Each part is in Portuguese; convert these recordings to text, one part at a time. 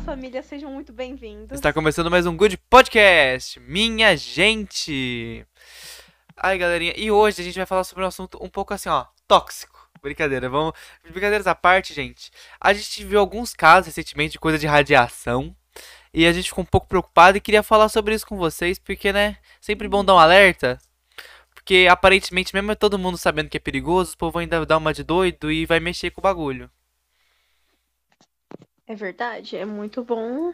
família, sejam muito bem-vindos. Está começando mais um Good Podcast, minha gente. Ai, galerinha, e hoje a gente vai falar sobre um assunto um pouco assim, ó, tóxico. Brincadeira, vamos. Brincadeiras à parte, gente. A gente viu alguns casos recentemente de coisa de radiação. E a gente ficou um pouco preocupado e queria falar sobre isso com vocês, porque, né, sempre bom dar um alerta. Porque aparentemente, mesmo todo mundo sabendo que é perigoso, o povo ainda dá uma de doido e vai mexer com o bagulho. É verdade, é muito bom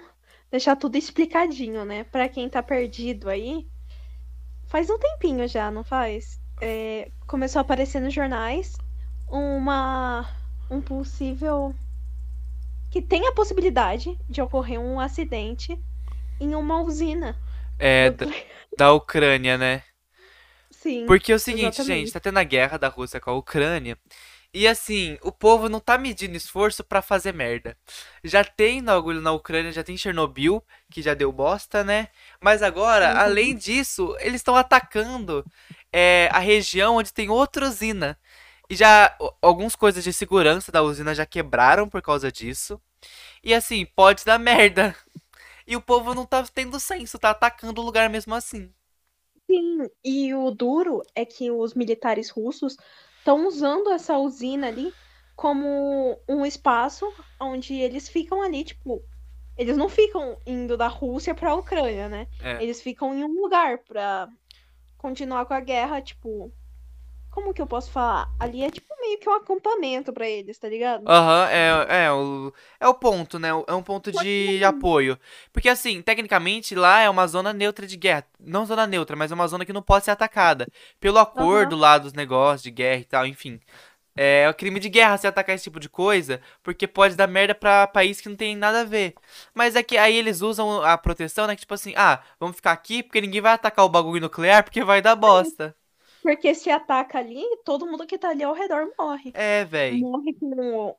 deixar tudo explicadinho, né? Pra quem tá perdido aí, faz um tempinho já, não faz? É, começou a aparecer nos jornais uma um possível que tem a possibilidade de ocorrer um acidente em uma usina. É, da, da Ucrânia, né? Sim. Porque é o seguinte, exatamente. gente, tá tendo a guerra da Rússia com a Ucrânia. E assim, o povo não tá medindo esforço pra fazer merda. Já tem bagulho na Ucrânia, já tem Chernobyl, que já deu bosta, né? Mas agora, Uhum. além disso, eles estão atacando é, a região onde tem outra usina. E já algumas coisas de segurança da usina já quebraram por causa disso. E assim, pode dar merda. E o povo não tá tendo senso, tá atacando o lugar mesmo assim. Sim, e o duro é que os militares russos estão usando essa usina ali como um espaço onde eles ficam ali, tipo, eles não ficam indo da Rússia pra Ucrânia, né? É. Eles ficam em um lugar pra continuar com a guerra, tipo, como que eu posso falar? Ali é tipo meio que um acampamento pra eles, tá ligado? Aham, é, é, o, é o ponto, né? É um ponto de apoio. Porque, assim, tecnicamente, lá é uma zona neutra de guerra. Não zona neutra, mas é uma zona que não pode ser atacada. Pelo acordo lá dos negócios de guerra e tal, enfim. É crime de guerra se atacar esse tipo de coisa, porque pode dar merda pra país que não tem nada a ver. Mas é que aí eles usam a proteção, né? Que tipo assim, ah, vamos ficar aqui porque ninguém vai atacar o bagulho nuclear porque vai dar bosta. Porque se ataca ali, todo mundo que tá ali ao redor morre. É, véi. morre com, o-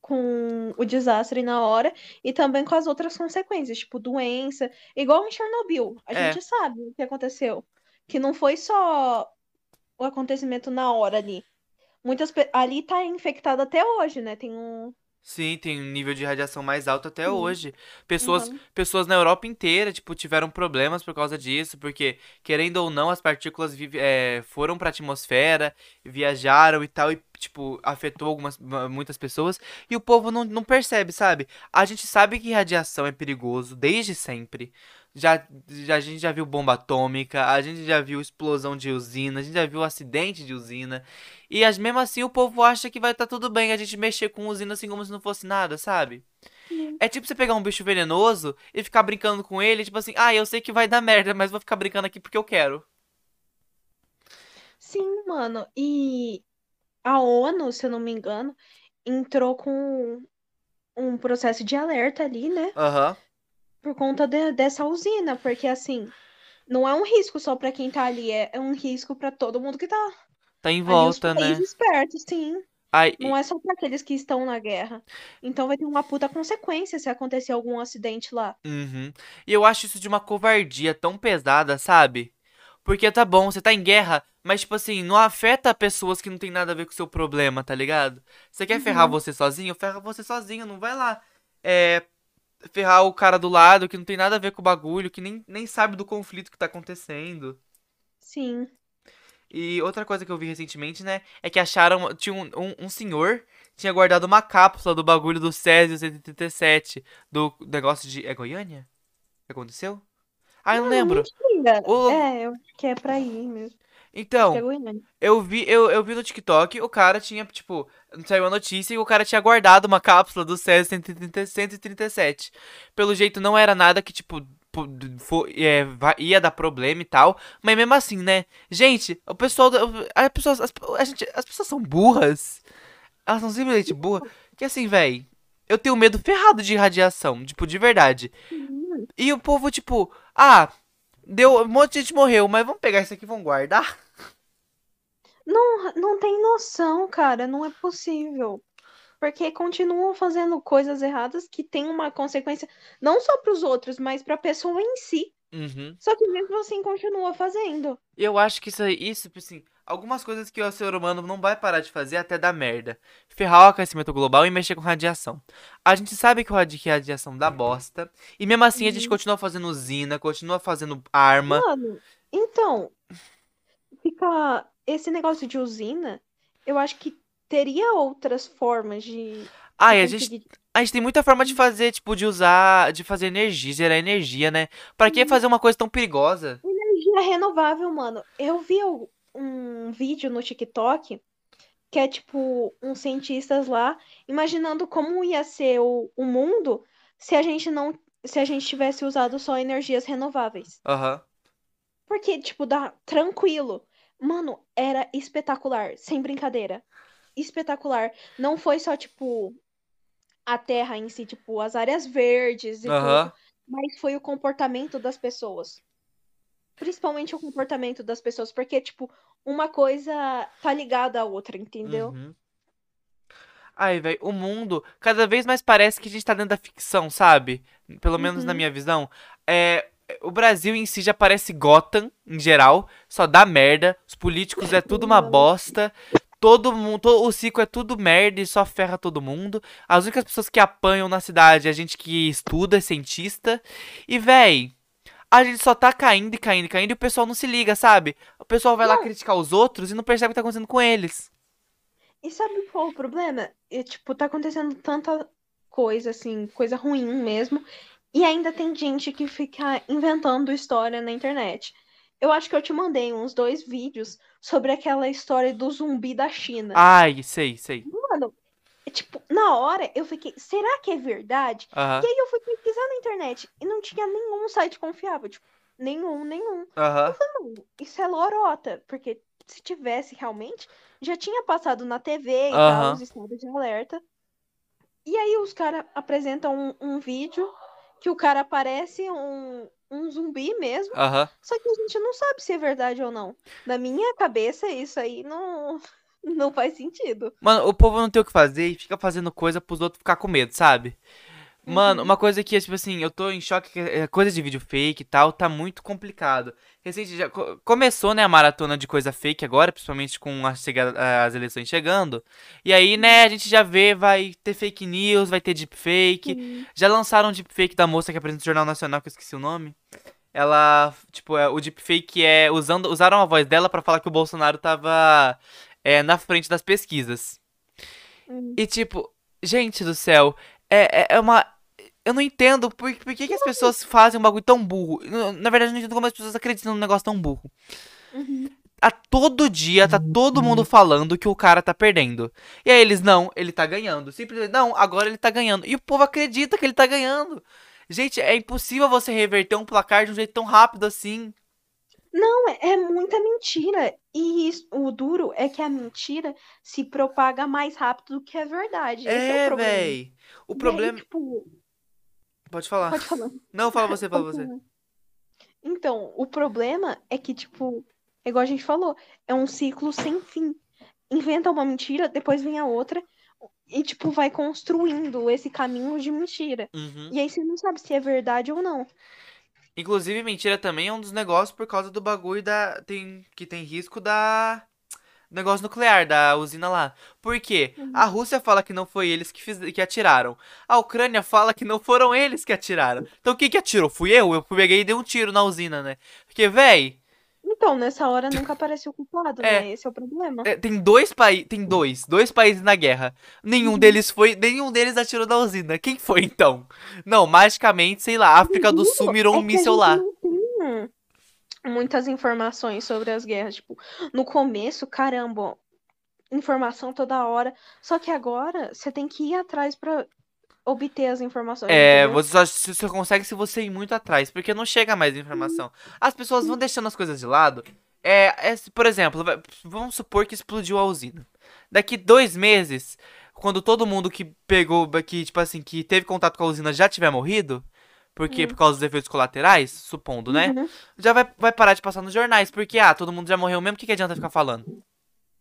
com o desastre na hora e também com as outras consequências, tipo doença, igual em Chernobyl. A É. gente sabe o que aconteceu, que não foi só o acontecimento na hora ali. Muitas ali tá infectado até hoje, né? Tem um Sim, tem um nível de radiação mais alto até Sim. hoje. Pessoas, Uhum. pessoas na Europa inteira, tipo, tiveram problemas por causa disso, porque, querendo ou não, as partículas é, foram pra atmosfera, viajaram e tal, e, tipo, afetou algumas, ma- muitas pessoas, e o povo não, não percebe, sabe? A gente sabe que radiação é perigoso desde sempre. Já, já, a gente já viu bomba atômica, a gente já viu explosão de usina, a gente já viu acidente de usina. E as, mesmo assim o povo acha que vai estar tudo bem a gente mexer com usina assim como se não fosse nada, sabe? Sim. É tipo você pegar um bicho venenoso e ficar brincando com ele, tipo assim, ah, eu sei que vai dar merda, mas vou ficar brincando aqui porque eu quero. Sim, mano. E a ONU, se eu não me engano, entrou com um processo de alerta ali, né? Aham. por conta de- dessa usina, porque assim, não é um risco só pra quem tá ali, é, é um risco pra todo mundo que tá Tá em ali, os volta, né? países perto, sim. Ai, Não é só pra aqueles que estão na guerra. Então vai ter uma puta consequência se acontecer algum acidente lá. Uhum. E eu acho isso de uma covardia tão pesada, sabe? Porque tá bom, você tá em guerra, mas tipo assim, não afeta pessoas que não tem nada a ver com o seu problema, tá ligado? Você quer ferrar Uhum. você sozinho? Ferra você sozinho, não vai lá. É. Ferrar o cara do lado que não tem nada a ver com o bagulho, que nem, nem sabe do conflito que tá acontecendo. Sim. E outra coisa que eu vi recentemente, né, é que acharam. Tinha um, um, um senhor tinha guardado uma cápsula do bagulho do Césio 137, do negócio de. É Goiânia? Aconteceu? Ah, eu não lembro. Mentira. O- É, eu acho que é pra ir mesmo. Então, eu vi, eu, eu vi no TikTok, o cara tinha, tipo, saiu a notícia e o cara tinha guardado uma cápsula do Césio 130 137. Pelo jeito não era nada que, tipo, po- fo- é, ia dar problema e tal, mas mesmo assim, né? Gente, o pessoal, as pessoas, as, a gente, as pessoas são burras. Elas são simplesmente burras. Que assim, véi, eu tenho medo ferrado de radiação, tipo, de verdade. E o povo, tipo, ah, deu, um monte de gente morreu, mas vamos pegar isso aqui e vamos guardar? Não, não tem noção, cara. Não é possível. Porque continuam fazendo coisas erradas que têm uma consequência não só pros outros, mas pra pessoa em si. Uhum. Só que mesmo assim continua fazendo. Eu acho que isso, isso, tipo assim, algumas coisas que o ser humano não vai parar de fazer até dar merda. Ferrar o aquecimento global e mexer com radiação. A gente sabe que, o radi- que a radiação dá bosta. E mesmo assim a gente Uhum. continua fazendo usina, continua fazendo arma. Mano, então, fica. Esse negócio de usina, eu acho que teria outras formas de, de Ai, a gente, a gente tem muita forma de fazer, tipo, de usar, de fazer energia, gerar energia, né? Pra que fazer uma coisa tão perigosa? Energia renovável, mano. Eu vi o- um vídeo no TikTok que é tipo uns cientistas lá imaginando como ia ser o, o mundo se a gente não, se a gente tivesse usado só energias renováveis. Aham. Porque, tipo, dá tranquilo. Mano, era espetacular, sem brincadeira. Espetacular. Não foi só, tipo, a terra em si, tipo, as áreas verdes e tudo, Aham. mas foi o comportamento das pessoas. Principalmente o comportamento das pessoas, porque, tipo, uma coisa tá ligada à outra, entendeu? Uhum. Ai, velho, o mundo cada vez mais parece que a gente tá dentro da ficção, sabe? Pelo menos na Uhum. minha visão. É, o Brasil em si já parece Gotham, em geral. Só dá merda. Os políticos é tudo uma Mano. bosta. Todo mundo, o ciclo é tudo merda e só ferra todo mundo. As únicas pessoas que apanham na cidade é a gente que estuda, é cientista. E, véi, a gente só tá caindo e caindo e caindo e o pessoal não se liga, sabe? O pessoal vai lá Não. criticar os outros e não percebe o que tá acontecendo com eles. E sabe qual é o problema? E, tipo, tá acontecendo tanta coisa, assim, coisa ruim mesmo. E ainda tem gente que fica inventando história na internet. Eu acho que eu te mandei uns dois vídeos sobre aquela história do zumbi da China. Ai, sei, sei. Mano, é, tipo, na hora eu fiquei, será que é verdade? Aham, E aí eu fui pesquisar na internet e não tinha nenhum site confiável, tipo, nenhum, nenhum. aham. Não, isso é lorota, porque se tivesse realmente, já tinha passado na TV e tal, Aham. os estados de alerta. E aí os caras apresentam um, um vídeo que o cara parece um, um zumbi mesmo, só que a gente não sabe se é verdade ou não. Na minha cabeça, isso aí não, não faz sentido. Mano, o povo não tem o que fazer e fica fazendo coisa pros outros ficar com medo, sabe? Mano, Uhum. uma coisa que, tipo assim, eu tô em choque, que é coisa de vídeo fake e tal, tá muito complicado. Recente, já co- começou, né, a maratona de coisa fake agora, principalmente com a chegada, as eleições chegando. E aí, né, a gente já vê, vai ter fake news, vai ter deepfake. Sim. Já lançaram um deepfake da moça que apresenta o Jornal Nacional, que eu esqueci o nome. Ela, tipo, é, o deepfake é usando, usaram a voz dela pra falar que o Bolsonaro tava é, na frente das pesquisas. Hum. E tipo, gente do céu, é, é, é uma. Eu não entendo por, por que, que as pessoas fazem um bagulho tão burro. Na na verdade, eu não entendo como as pessoas acreditam num negócio tão burro. Uhum. A todo dia tá todo mundo falando que o cara tá perdendo. E aí eles, não, ele tá ganhando. Simplesmente, não, agora ele tá ganhando. E o povo acredita que ele tá ganhando. Gente, é impossível você reverter um placar de um jeito tão rápido assim. Não, é, é muita mentira. E isso- o duro é que a mentira se propaga mais rápido do que a verdade. Esse é o É, problema. véi. O E aí, problema. tipo, Pode falar. pode falar. Não, fala você, fala você. Então, o problema é que, tipo, é igual a gente falou, é um ciclo sem fim. Inventa uma mentira, depois vem a outra, e, tipo, vai construindo esse caminho de mentira. Uhum. E aí você não sabe se é verdade ou não. Inclusive, mentira também é um dos negócios por causa do bagulho da. Tem, que tem risco da. Negócio nuclear, da usina lá. Por quê? Uhum. A Rússia fala que não foi eles que, fiz, que atiraram. A Ucrânia fala que não foram eles que atiraram. Então quem que atirou? Fui eu? Eu peguei e dei um tiro na usina, né? Porque, véi, Então, nessa hora nunca apareceu o culpado, É. né? Esse é o problema. é, tem dois países. Tem dois. Dois países na guerra. Nenhum Uhum. deles foi. Nenhum deles atirou na usina. Quem foi então? Não, magicamente, sei lá, a África do Sul mirou um É a míssil lá. não tem muitas informações sobre as guerras. Tipo, no começo, caramba, informação toda hora. Só que agora você tem que ir atrás pra obter as informações, É, entendeu? você só, você consegue se você ir muito atrás, porque não chega mais informação. As pessoas vão deixando as coisas de lado. É, é, por exemplo, vamos supor que explodiu a usina. Daqui dois meses, quando todo mundo que pegou, que, tipo assim, que teve contato com a usina já tiver morrido, porque Hum. por causa dos efeitos colaterais, supondo, né? Uhum. Já vai, vai parar de passar nos jornais, porque, ah, todo mundo já morreu mesmo, o que, que adianta ficar falando?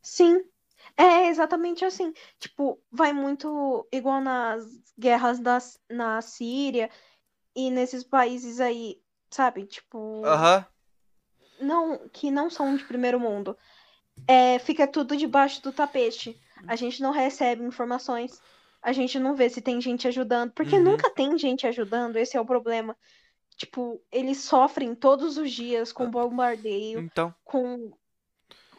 Sim. É exatamente assim. Tipo, vai muito igual nas guerras das, na Síria e nesses países aí, sabe? Tipo, Aham. não, que não são de primeiro mundo. é, fica tudo debaixo do tapete. A gente não recebe informações. A gente não vê se tem gente ajudando. Porque Uhum. nunca tem gente ajudando, esse é o problema. Tipo, eles sofrem todos os dias com bombardeio, Então. com,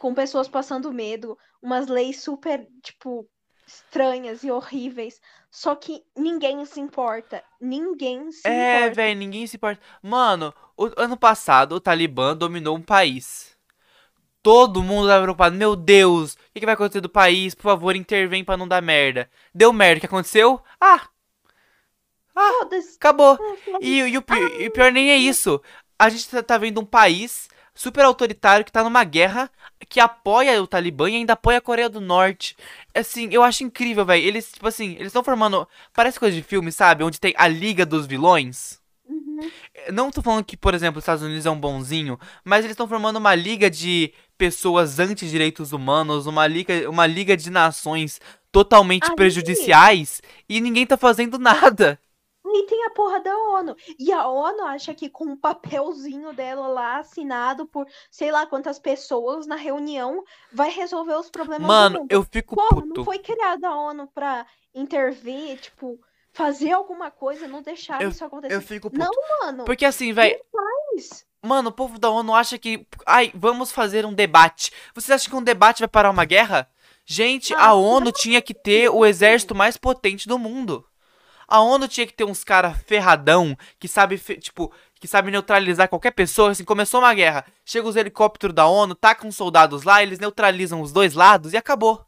com pessoas passando medo, umas leis super, tipo, estranhas e horríveis. Só que ninguém se importa. Ninguém se É, importa. velho, ninguém se importa. Mano, o ano passado o Talibã dominou um país. Todo mundo tava preocupado. Meu Deus, o que, que vai acontecer do país? Por favor, intervém pra não dar merda. Deu merda. O que aconteceu? Ah, Foda-se. acabou. Ah. E, e o, e o pior nem é isso. A gente tá, tá vendo um país super autoritário que tá numa guerra que apoia o Talibã e ainda apoia a Coreia do Norte. Assim, eu acho incrível, velho. Eles, tipo assim, eles estão formando. Parece coisa de filme, sabe? Onde tem a Liga dos Vilões. Uhum. Não tô falando que, por exemplo, os Estados Unidos é um bonzinho, mas eles estão formando uma liga de pessoas anti-direitos humanos, uma liga, uma liga de nações totalmente Aí- prejudiciais e ninguém tá fazendo nada. Aí tem a porra da ONU. E a ONU acha que com um papelzinho dela lá, assinado por sei lá quantas pessoas na reunião, vai resolver os problemas Mano, eu fico Porra, não puto. foi criada a ONU pra intervir, tipo, fazer alguma coisa, não deixar isso acontecer. Eu fico puto. Não, mano. Porque assim, velho, mano, o povo da ONU acha que, ai, vamos fazer um debate. Vocês acham que um debate vai parar uma guerra? Gente, Ah, a ONU tinha que ter o exército mais potente do mundo. A ONU tinha que ter uns cara ferradão que sabe, tipo, que sabe neutralizar qualquer pessoa. Assim, começou uma guerra, chega os helicópteros da ONU, tacam os soldados lá, eles neutralizam os dois lados e acabou.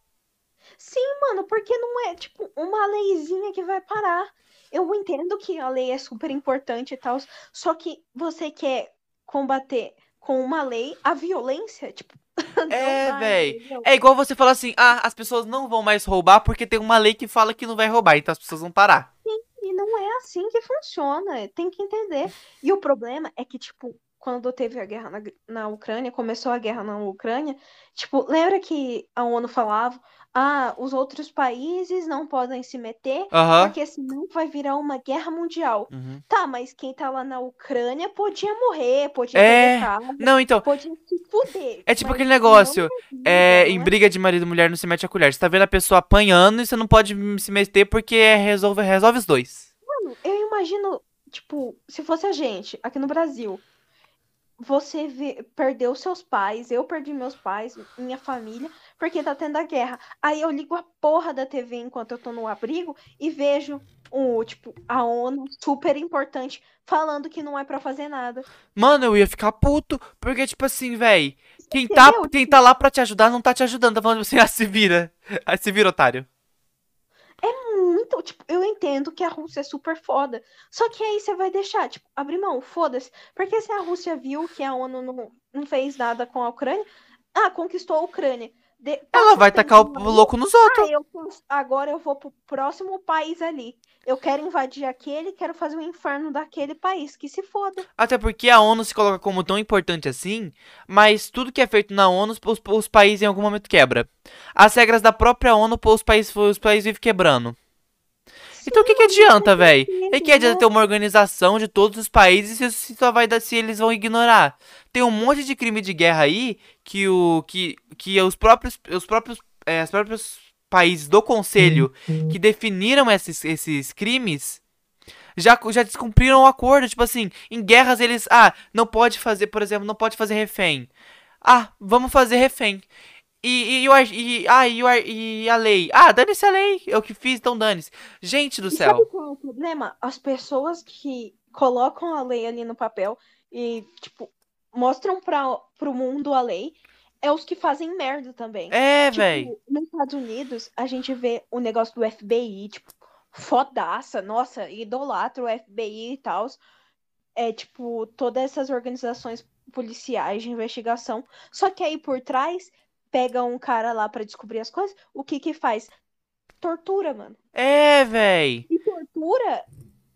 Sim, mano, porque não é, tipo, uma leizinha que vai parar. Eu entendo que a lei é super importante e tal, só que você quer combater com uma lei a violência, tipo, É, entendeu? É igual você falar assim: ah, as pessoas não vão mais roubar porque tem uma lei que fala que não vai roubar, então as pessoas vão parar. E não é assim que funciona, tem que entender. E o problema é que, tipo, quando teve a guerra na, na Ucrânia, começou a guerra na Ucrânia, tipo, lembra que a ONU falava, ah, os outros países não podem se meter, Aham. porque senão vai virar uma guerra mundial. Uhum. Tá, mas quem tá lá na Ucrânia podia morrer, podia É, casa, Não, então, podia se fuder. É tipo aquele negócio, é, não em briga de marido e mulher não se mete a colher. Você tá vendo a pessoa apanhando e você não pode se meter porque é- resolve, resolve os dois. Mano, eu imagino, tipo, se fosse a gente, aqui no Brasil, você vê, perdeu seus pais, eu perdi meus pais, minha família, porque tá tendo a guerra. Aí eu ligo a porra da TV enquanto eu tô no abrigo e vejo o, tipo, a ONU super importante falando que não é pra fazer nada. Mano, eu ia ficar puto, porque, tipo assim, véi, quem tá, quem tá lá pra te ajudar não tá te ajudando, tá falando assim, ah, se vira. Ah, se vira, otário. Muito, tipo, eu entendo que a Rússia é super foda. Só que aí você vai deixar, tipo, abrir mão, foda-se. Porque se a Rússia viu que a ONU não, não fez nada com a Ucrânia, ah, conquistou a Ucrânia. De- Ela vai um tacar o louco nos outros. Ah, eu, agora eu vou pro próximo país ali. Eu quero invadir aquele, quero fazer o inferno daquele país. Que se foda. Até porque a ONU se coloca como tão importante assim, mas tudo que é feito na ONU, os, os países em algum momento quebra. As regras da própria ONU, os países, os países vivem quebrando. Então o que, que adianta, véi? E que adianta ter uma organização de todos os países se, se só vai dar se eles vão ignorar? Tem um monte de crime de guerra aí que o que, que os próprios os próprios é, os próprios países do conselho que definiram esses, esses crimes já, já descumpriram o acordo. Tipo assim, em guerras eles. Ah, não pode fazer, por exemplo, não pode fazer refém. Ah, vamos fazer refém. E, e, ar- e, ah, e, e a lei? Ah, dane-se a lei. Eu que fiz, então dane-se. Gente do E sabe céu. qual é o problema? As pessoas que colocam a lei ali no papel e, tipo, mostram para pro mundo a lei é os que fazem merda também. É, Tipo, véi. nos Estados Unidos, a gente vê o negócio do FBI, tipo, fodaça, nossa, idolatra o FBI e tal. É, tipo, todas essas organizações policiais de investigação. Só que aí por trás, pega um cara lá pra descobrir as coisas, o que que faz? Tortura, mano. É, véi. E tortura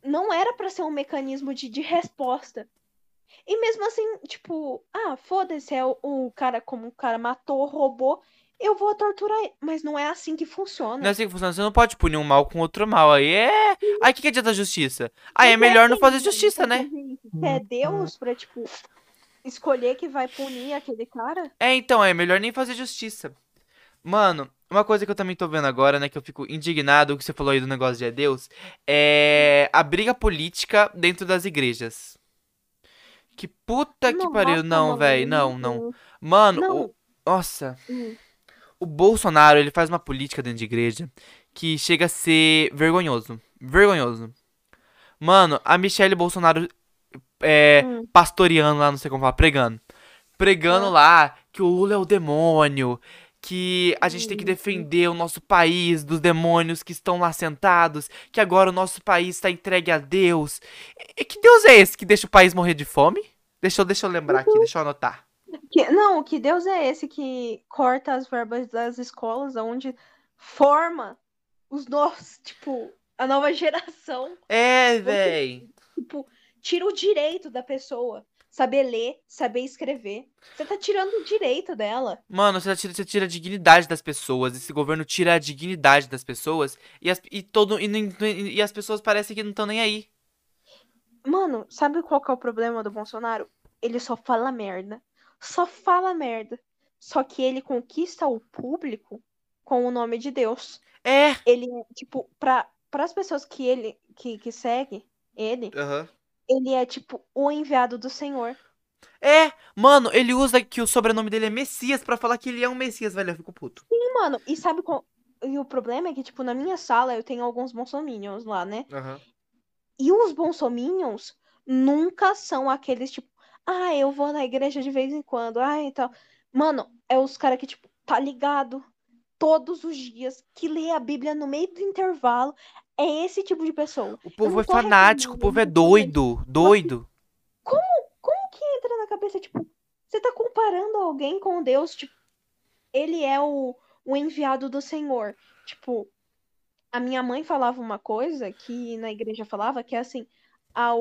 não era pra ser um mecanismo de, de resposta. E mesmo assim, tipo, ah, foda-se, é o, o cara, como o cara matou, roubou, eu vou torturar ele. Mas não é assim que funciona. Não é assim que funciona. Você não pode punir um mal com outro mal. Aí é. Aí o que, que adianta a justiça? Aí é melhor não fazer justiça, né? É Deus pra, tipo, escolher que vai punir aquele cara? É, então, é melhor nem fazer justiça. Mano, uma coisa que eu também tô vendo agora, né, que eu fico indignado, o que você falou aí do negócio de é Deus, é a briga política dentro das igrejas. Que puta que pariu. Nossa, Não, velho, não, não. não. Mano, Não. o- nossa, Hum. o Bolsonaro, ele faz uma política dentro de igreja que chega a ser vergonhoso. Vergonhoso. Mano, a Michelle Bolsonaro é, Hum. pastoreando lá, não sei como falar, pregando. Pregando Ah. lá que o Lula é o demônio, que a gente tem que defender o nosso país dos demônios que estão lá sentados, que agora o nosso país está entregue a Deus. E que Deus é esse que deixa o país morrer de fome? Deixa eu, deixa eu lembrar aqui, deixa eu anotar. Que- não, que Deus é esse que corta as verbas das escolas, onde forma os nossos, tipo, a nova geração, É, véi. tipo, tira o direito da pessoa saber ler, saber escrever. Você tá tirando o direito dela. Mano, você tira, você tira a dignidade das pessoas. Esse governo tira a dignidade das pessoas. E as, e todo, e, nem- e as pessoas parecem que não estão nem aí. Mano, sabe qual que é o problema do Bolsonaro? Ele só fala merda. Só fala merda. Só que ele conquista o público com o nome de Deus. É. Ele tipo, para as pessoas que ele que, que segue ele, Aham. Ele é tipo o enviado do Senhor. É, mano, ele usa que o sobrenome dele é Messias pra falar que ele é um Messias, velho. Eu fico puto. E, mano, e sabe qual. E o problema é que, tipo, na minha sala eu tenho alguns bolsominions lá, né? Aham. E os bolsominions nunca são aqueles, tipo, ah, eu vou na igreja de vez em quando, ah, e tal. Mano, é os caras que, tipo, tá ligado todos os dias, que lê a Bíblia no meio do intervalo. É esse tipo de pessoa. O povo é fanático, o povo é doido, doido. Como que entra na cabeça, tipo, você tá comparando alguém com Deus, tipo, ele é o, o enviado do Senhor. Tipo, a minha mãe falava uma coisa que na igreja falava, que é assim, ao,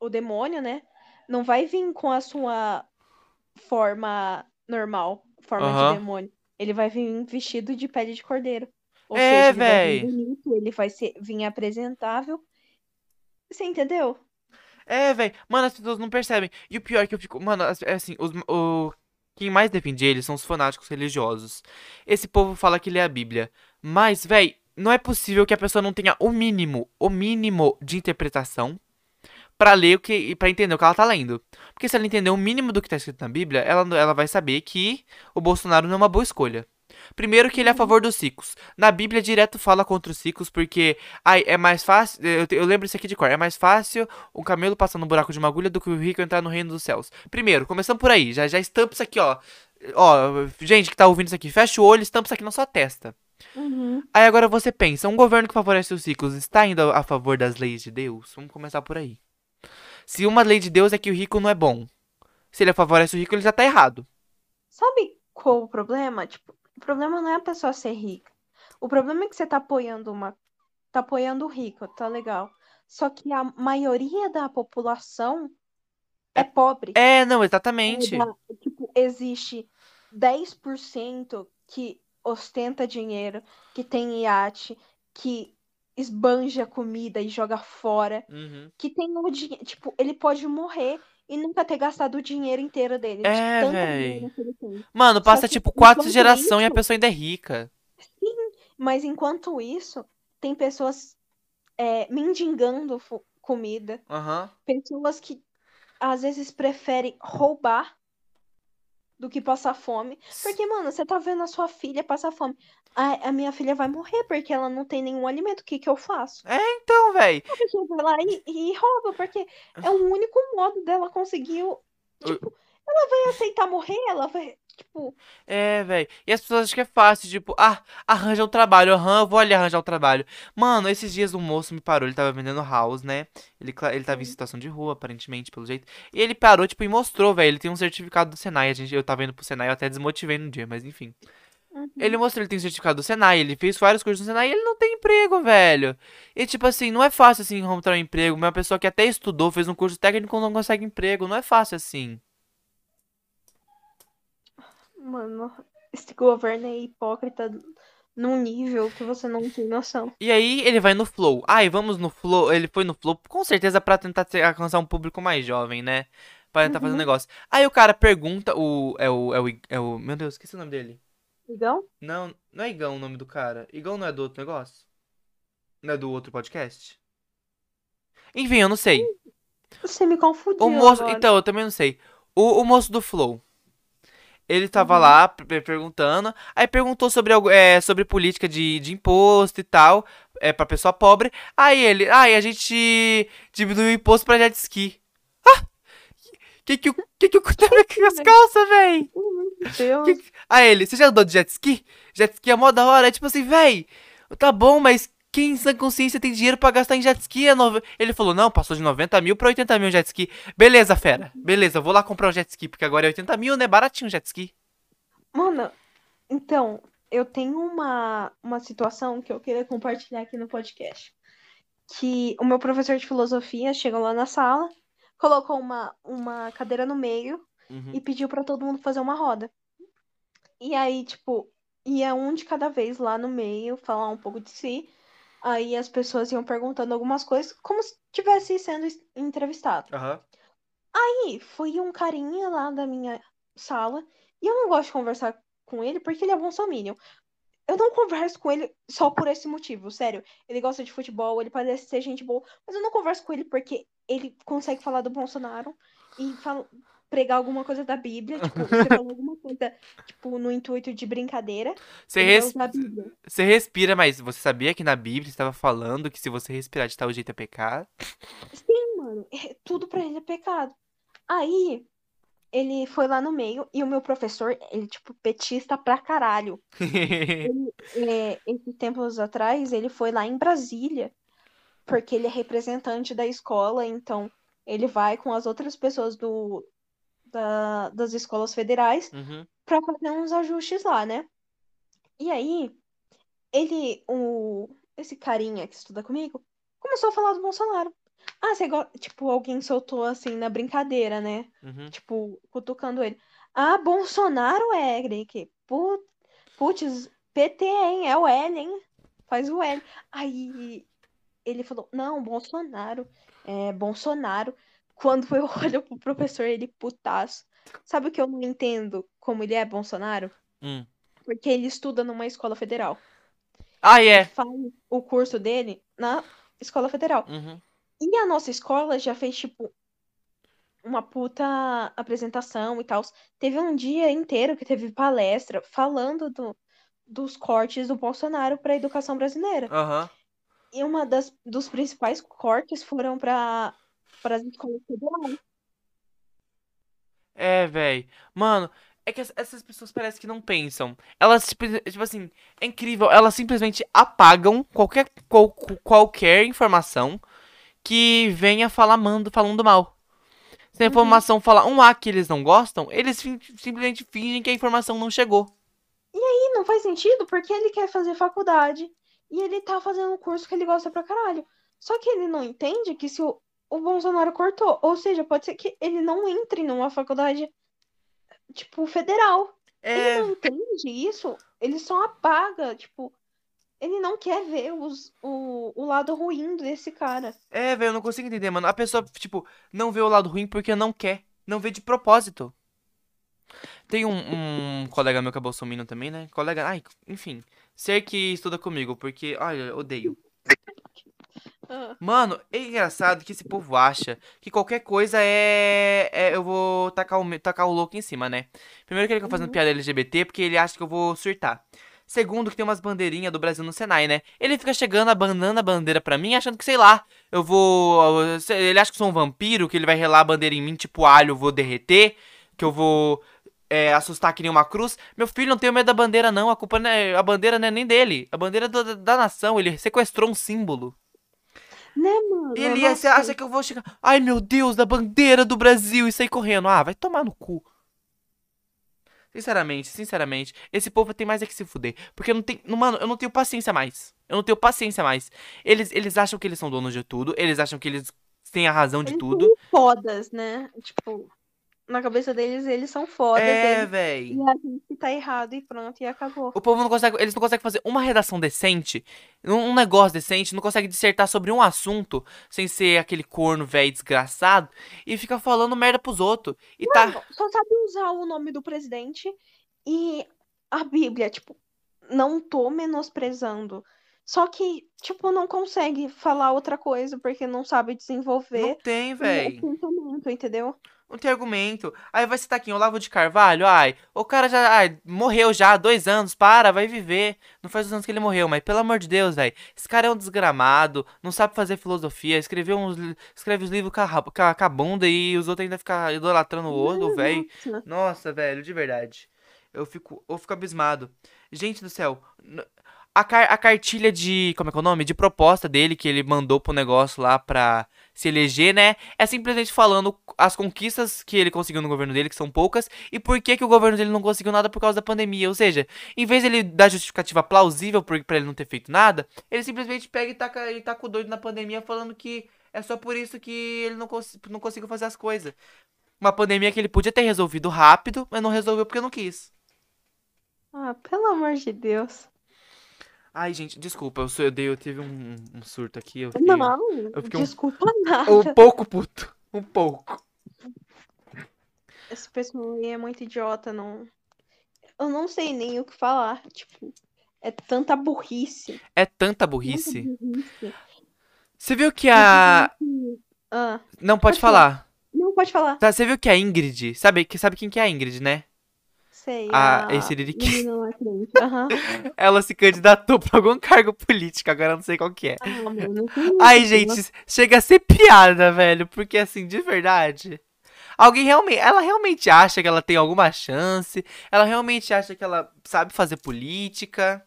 o demônio, né, não vai vir com a sua forma normal, forma Aham. de demônio. Ele vai vir vestido de pele de cordeiro. Ou É, seja, ele vai bonito, ele vai ser, vir apresentável. Você entendeu? É, velho. Mano, as pessoas não percebem. E o pior é que eu fico. Mano, é assim, os, o, quem mais defende ele são os fanáticos religiosos. Esse povo fala que lê a Bíblia. Mas, velho, não é possível que a pessoa não tenha o mínimo, o mínimo de interpretação pra ler o que. e pra entender o que ela tá lendo. Porque se ela entender o mínimo do que tá escrito na Bíblia, ela, ela vai saber que o Bolsonaro não é uma boa escolha. Primeiro que ele é a favor dos ricos. Na Bíblia direto fala contra os ricos porque ai, é mais fácil, eu, eu lembro isso aqui de cor, é mais fácil um camelo passar no buraco de uma agulha do que o rico entrar no reino dos céus. Primeiro, começando por aí, já já estampa isso aqui, ó. Ó, gente que tá ouvindo isso aqui, fecha o olho, estampa isso aqui na sua testa. Uhum. Aí agora você pensa, um governo que favorece os ricos está indo a favor das leis de Deus? Vamos começar por aí. Se uma lei de Deus é que o rico não é bom, se ele favorece o rico, ele já tá errado. Sabe qual o problema? Tipo, o problema não é a pessoa ser rica. O problema é que você tá apoiando uma. Tá apoiando o rico, tá legal. Só que a maioria da população é pobre. É, não, É exatamente. da- tipo, existe 10% que ostenta dinheiro, que tem iate, que esbanja comida e joga fora, Uhum. que tem o dinheiro. Tipo, ele pode morrer e nunca ter gastado o dinheiro inteiro dele. de É, tem. Mano, passa que tipo quatro gerações e a pessoa ainda é rica. Sim, mas enquanto isso, tem pessoas é, mendigando comida, Aham. pessoas que às vezes preferem roubar do que passar fome. Porque, mano, você tá vendo a sua filha passar fome. A, a minha filha vai morrer porque ela não tem nenhum alimento. O que que eu faço? Então, véi. A pessoa vai lá e, e rouba, porque é o único modo dela conseguir. Tipo, ela vai aceitar morrer, ela vai. Tipo, É, véi. E as pessoas acham que é fácil, tipo, ah, arranja um trabalho. Aham, eu vou ali arranjar um trabalho. Mano, esses dias um moço me parou, ele tava vendendo house, né? Ele, ele tava em situação de rua, aparentemente, pelo jeito. E ele parou, tipo, e mostrou, velho. Ele tem um certificado do Senai. A gente, eu tava indo pro Senai, eu até desmotivei no dia, mas enfim. uhum. Ele mostrou, ele tem um certificado do Senai, ele fez vários cursos no Senai e ele não tem emprego, velho. E tipo assim, não é fácil assim encontrar um emprego. Uma pessoa que até estudou, fez um curso técnico não consegue emprego. Não é fácil assim. Mano, esse governo é hipócrita num nível que você não tem noção. E aí ele vai no Flow. Ai, vamos no Flow. Ele foi no Flow com certeza pra tentar alcançar um público mais jovem, né? pra tentar fazer um Uhum. negócio. Aí o cara pergunta, o. É o. É o. É o meu Deus, esqueci o nome dele. Igão? Não, não é Igão o nome do cara. Igão não é do outro negócio? Não é do outro podcast? Enfim, eu não sei. Você me confundiu O moço. agora. Então, eu também não sei. O, o moço do Flow. Ele tava Uhum. lá per- perguntando. Aí perguntou sobre, é, sobre política de, de imposto e tal. É, pra pessoa pobre. Aí ele. Aí a gente diminuiu o imposto pra jet ski. Ah! Que que o. Que que teve aqui as calças, véi? Meu Deus. Que- Aí ele, você já andou de jet ski? Jet ski é mó da hora. É tipo assim, véi, tá bom, mas quem em sã consciência tem dinheiro pra gastar em jet ski? É. Ele falou, não, passou de 90 mil pra 80 mil jet ski. Beleza, fera. Beleza, vou lá comprar um jet ski, porque agora é 80 mil, né? Baratinho um jet ski. Mano, então, eu tenho uma, uma situação que eu queria compartilhar aqui no podcast. Que o meu professor de filosofia chegou lá na sala, colocou uma, uma cadeira no meio Uhum. e pediu pra todo mundo fazer uma roda. E aí, tipo, ia um de cada vez lá no meio falar um pouco de si. Aí as pessoas iam perguntando algumas coisas, como se estivesse sendo entrevistado. Aham. Aí foi um carinha lá da minha sala, e eu não gosto de conversar com ele porque ele é bolsominion. Eu não converso com ele só por esse motivo, sério. Ele gosta de futebol, ele parece ser gente boa, mas eu não converso com ele porque ele consegue falar do Bolsonaro e fala- pregar alguma coisa da Bíblia, tipo, você falou alguma coisa, tipo, no intuito de brincadeira, Você, vai res... você respira, mas você sabia que na Bíblia estava falando que se você respirar de tal jeito é pecado? Sim, mano, é- tudo pra ele é pecado. Aí, ele foi lá no meio e o meu professor, ele, tipo, petista pra caralho. Ele, é, esses tempos atrás, ele foi lá em Brasília, porque ele é representante da escola, então ele vai com as outras pessoas do, da- das escolas federais Uhum. pra fazer uns ajustes lá, né? E aí, ele, o, esse carinha que estuda comigo, começou a falar do Bolsonaro. Ah, você gosta. Tipo, alguém soltou assim na brincadeira, né? Uhum. Tipo, cutucando ele. Ah, Bolsonaro é, Eric. Put- Putz, PT, hein? É o L, hein? Faz o L. Aí ele falou: Não, Bolsonaro. É Bolsonaro. Quando eu olho pro professor, ele putaço. Sabe o que eu não entendo como ele é Bolsonaro? Hum. Porque ele estuda numa escola federal. Ah, é. Faz o curso dele na escola federal. Uhum. E a nossa escola já fez, tipo, uma puta apresentação e tal. Teve um dia inteiro que teve palestra falando do, dos cortes do Bolsonaro para a educação brasileira. Aham. E uma das dos principais cortes foram para para as escolas federais. É, véi. Mano, é que ess- essas pessoas parecem que não pensam. Elas, tipo, tipo assim, é incrível. Elas simplesmente apagam qualquer, qual- qualquer informação que venha falando, falando mal. Se a Uhum. informação falar um A que eles não gostam, eles fin- simplesmente fingem que a informação não chegou. E não faz sentido porque ele quer fazer faculdade e ele tá fazendo um curso que ele gosta pra caralho. Só que ele não entende que se o, o Bolsonaro cortou, ou seja, pode ser que ele não entre numa faculdade, tipo, federal. Ele É, não entende isso, ele só apaga, tipo, ele não quer ver os, o, o lado ruim desse cara. é, velho, eu não consigo entender, mano. A pessoa, tipo, não vê o lado ruim porque não quer. Não vê de propósito. Tem um, um colega meu que é bolsominion também, né? Colega, ai, enfim. Ser que estuda comigo, porque, olha, eu odeio. Mano, é engraçado que esse povo acha que qualquer coisa é. é- eu vou tacar o, tacar o louco em cima, né? Primeiro que ele fica fazendo Uhum. piada LGBT porque ele acha que eu vou surtar. Segundo, que tem umas bandeirinhas do Brasil no Senai, né? Ele fica chegando, abanando a bandeira pra mim, achando que, sei lá, eu vou. Ele acha que sou um vampiro, que ele vai relar a bandeira em mim, tipo alho, eu vou derreter, que eu vou. é, assustar que nem uma cruz. Meu filho não tem medo da bandeira, não. A culpa não é. A bandeira não é nem dele. A bandeira é da, da nação. Ele sequestrou um símbolo. Né, mano? Ele ia, você acha que eu vou chegar. Ai meu Deus, da bandeira do Brasil e sair correndo. Ah, vai tomar no cu. Sinceramente, sinceramente, esse povo tem mais é que se fuder. Porque não tem. não, Mano, eu não tenho paciência mais. Eu não tenho paciência mais. Eles, eles acham que eles são donos de tudo. Eles acham que eles têm a razão de Eles tudo. são fodas, né? Tipo, na cabeça deles, eles são fodas, É, eles... véi. e a gente tá errado e pronto, e acabou. O povo não consegue, eles não conseguem fazer uma redação decente, um negócio decente, não consegue dissertar sobre um assunto sem ser aquele corno velho desgraçado e fica falando merda pros outros. E tá. Só sabe usar o nome do presidente e a Bíblia, tipo, não tô menosprezando. Só que, tipo, não consegue falar outra coisa porque não sabe Não desenvolver tem, o véi. pensamento, entendeu? Não tem argumento. Aí vai citar aqui, Olavo de Carvalho, ai, o cara já ai, morreu já há dois anos, para, vai viver. Não faz os anos que ele morreu, mas pelo amor de Deus, velho. Esse cara é um desgramado, não sabe fazer filosofia, escreveu uns, escreve os livros com a, bunda e os outros ainda ficam idolatrando o outro, velho. Nossa. Velho, de verdade. Eu fico, eu fico abismado. Gente do céu, a, car- a cartilha de, como é que é o nome? De proposta dele que ele mandou pro negócio lá pra se eleger, né? É simplesmente falando as conquistas que ele conseguiu no governo dele, que são poucas, e por que que o governo dele não conseguiu nada por causa da pandemia. Ou seja, em vez dele dar justificativa plausível por, pra ele não ter feito nada, ele simplesmente pega e taca, e taca o doido na pandemia falando que é só por isso que ele não, cons não conseguiu fazer as coisas. Uma pandemia que ele podia ter resolvido rápido, mas não resolveu porque não quis. Ah, pelo amor de Deus. Ai, gente, desculpa, eu, sou, eu, dei, eu tive um, um surto aqui. Eu fiquei Não, eu fiquei um- desculpa nada. um pouco puto. Um pouco. Esse pessoal aí é muito idiota, não. Eu não sei nem o que falar. Tipo, é tanta burrice. É tanta Tanta burrice. burrice. Você viu que a. Ah, Não, pode Pode falar. falar. não pode falar. Tá, você viu que a Ingrid. Sabe, que- sabe quem que é a Ingrid, né? Sei. Ah, a esse frente. Aham. Ela se candidatou pra algum cargo político, agora eu não sei qual que é. Ah, mano. Ai, gente, chega a ser piada, velho. Porque assim, de verdade. Alguém realmente. Ela realmente acha que ela tem alguma chance. Ela realmente acha que ela sabe fazer política.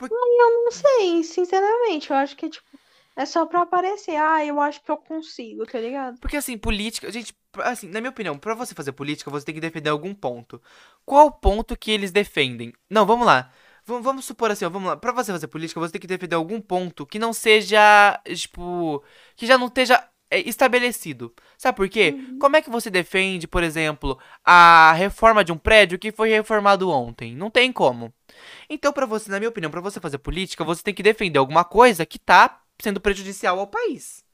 Eu não sei, sinceramente. Eu acho que, tipo, é só pra aparecer. Ah, eu acho que eu consigo, tá ligado? Porque assim, política. Gente, assim, na minha opinião, pra você fazer política, você tem que defender algum ponto. Qual ponto que eles defendem? Não, vamos lá. Vamos, vamos supor assim, ó, vamos lá. Pra você fazer política, você tem que defender algum ponto que não seja, tipo, que já não esteja é, estabelecido. Sabe por quê? Uhum. Como é que você defende, por exemplo, a reforma de um prédio que foi reformado ontem? Não tem como. Então, pra você, na minha opinião, pra você fazer política, você tem que defender alguma coisa que tá sendo prejudicial ao país.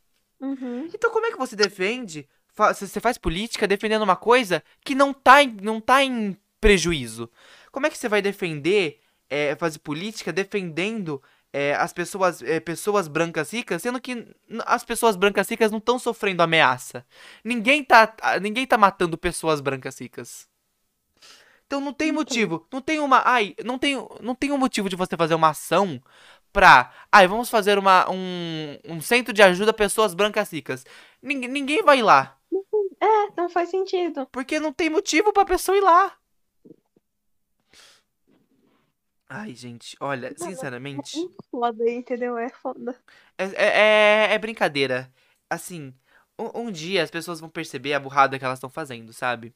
Uhum. Então, como é que você defende? Você faz política defendendo uma coisa que não tá em, não tá em prejuízo. Como é que você vai defender, é, fazer política defendendo é, as pessoas, é, pessoas brancas ricas, sendo que as pessoas brancas ricas não estão sofrendo ameaça? Ninguém tá, ninguém tá matando pessoas brancas ricas. Então não tem Então. motivo, não tem uma, ai, não tem, não tem um motivo de você fazer uma ação pra, ai, vamos fazer uma, um, um centro de ajuda a pessoas brancas ricas. Ninguém, ninguém vai lá, É, não faz sentido. porque não tem motivo pra pessoa ir lá. Ai, gente, olha, sinceramente, É foda, entendeu? É foda. é, é, é- é brincadeira. Assim, um, um dia as pessoas vão perceber a burrada que elas estão fazendo, sabe?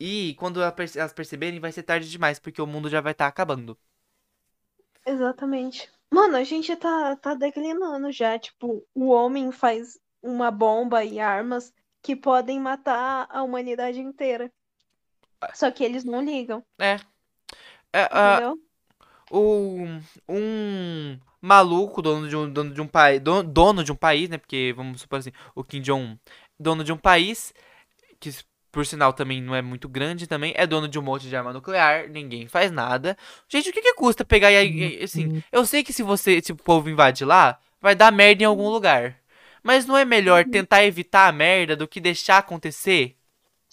E quando elas perceberem, vai ser tarde demais, porque o mundo já vai estar acabando. Exatamente. Mano, a gente tá, tá declinando já. Tipo, o homem faz uma bomba e armas que podem matar a humanidade inteira. Só que eles não ligam, É. É, entendeu? o, um maluco, dono de um, dono de um país, dono, dono de um país, né? Porque vamos supor assim, o Kim Jong-un, dono de um país que por sinal também não é muito grande também, é dono de um monte de arma nuclear, ninguém faz nada. Gente, o que que custa pegar e, e- assim, eu sei que se você, se o povo invadir lá, vai dar merda em algum lugar. Mas não é melhor tentar evitar a merda do que deixar acontecer?